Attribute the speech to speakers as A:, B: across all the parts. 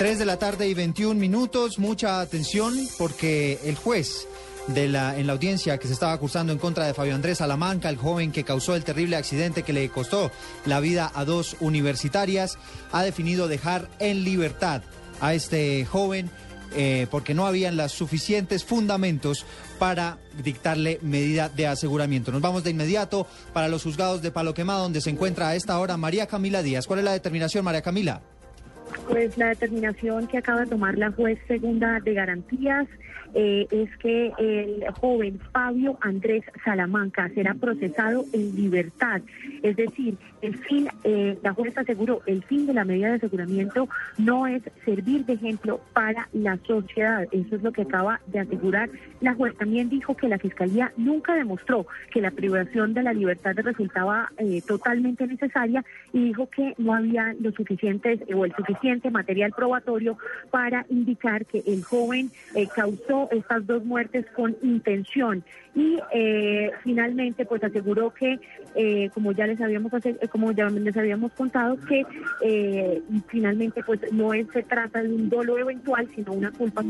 A: 3 de la tarde y 21 minutos. Mucha atención porque el juez de la, en la audiencia que se estaba acusando en contra de Fabio Andrés Salamanca, el joven que causó el terrible accidente que le costó la vida a dos universitarias, ha definido dejar en libertad a este joven eh, porque no habían los suficientes fundamentos para dictarle medida de aseguramiento. Nos vamos de inmediato para los juzgados de Palo Quemado, donde se encuentra a esta hora María Camila Díaz. ¿Cuál es la determinación, María Camila?
B: Pues la determinación que acaba de tomar la juez segunda de garantías eh, es que el joven Fabio Andrés Salamanca será procesado en libertad. Es decir, el fin, eh, la juez aseguró, el fin de la medida de aseguramiento no es servir de ejemplo para la sociedad. Eso es lo que acaba de asegurar la juez. También dijo que la Fiscalía nunca demostró que la privación de la libertad resultaba eh, totalmente necesaria y dijo que no había lo suficientes o el suficiente material probatorio para indicar que el joven causó estas dos muertes con intención. Y eh, finalmente pues aseguró que eh, como ya les habíamos como ya les habíamos contado que eh, finalmente pues no es, se trata de un dolo eventual sino una culpa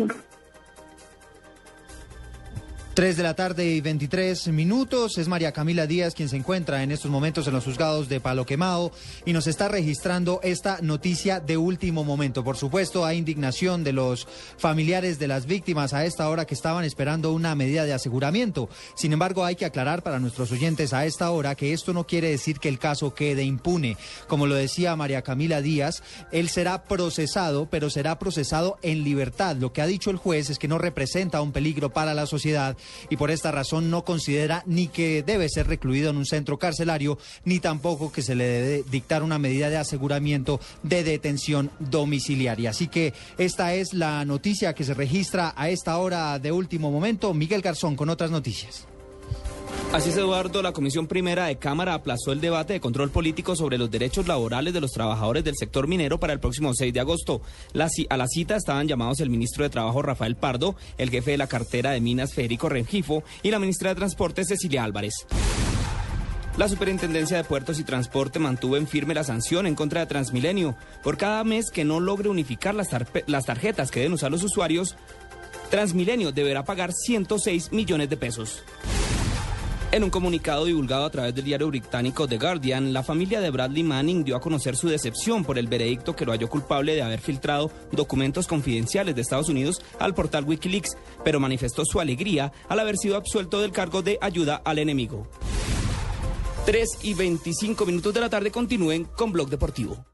A: 3 de la tarde y 23 minutos. Es María Camila Díaz quien se encuentra en estos momentos en los juzgados de Palo Quemado y nos está registrando esta noticia de último momento. Por supuesto, hay indignación de los familiares de las víctimas a esta hora que estaban esperando una medida de aseguramiento. Sin embargo, hay que aclarar para nuestros oyentes a esta hora que esto no quiere decir que el caso quede impune. Como lo decía María Camila Díaz, él será procesado, pero será procesado en libertad. Lo que ha dicho el juez es que no representa un peligro para la sociedad y por esta razón no considera ni que debe ser recluido en un centro carcelario, ni tampoco que se le debe dictar una medida de aseguramiento de detención domiciliaria. Así que esta es la noticia que se registra a esta hora de último momento. Miguel Garzón con otras noticias.
C: Así es, Eduardo, la Comisión Primera de Cámara aplazó el debate de control político sobre los derechos laborales de los trabajadores del sector minero para el próximo 6 de agosto. a la cita estaban llamados el ministro de Trabajo Rafael Pardo, el jefe de la cartera de Minas Federico Rengifo y la ministra de Transporte Cecilia Álvarez. La Superintendencia de Puertos y Transporte mantuvo en firme la sanción en contra de Transmilenio. Por cada mes que no logre unificar las, las tarjetas que deben usar los usuarios, Transmilenio deberá pagar 106 millones de pesos. En un comunicado divulgado a través del diario británico The Guardian, la familia de Bradley Manning dio a conocer su decepción por el veredicto que lo halló culpable de haber filtrado documentos confidenciales de Estados Unidos al portal Wikileaks, pero manifestó su alegría al haber sido absuelto del cargo de ayuda al enemigo. 3 y 25 minutos de la tarde continúen con Blog Deportivo.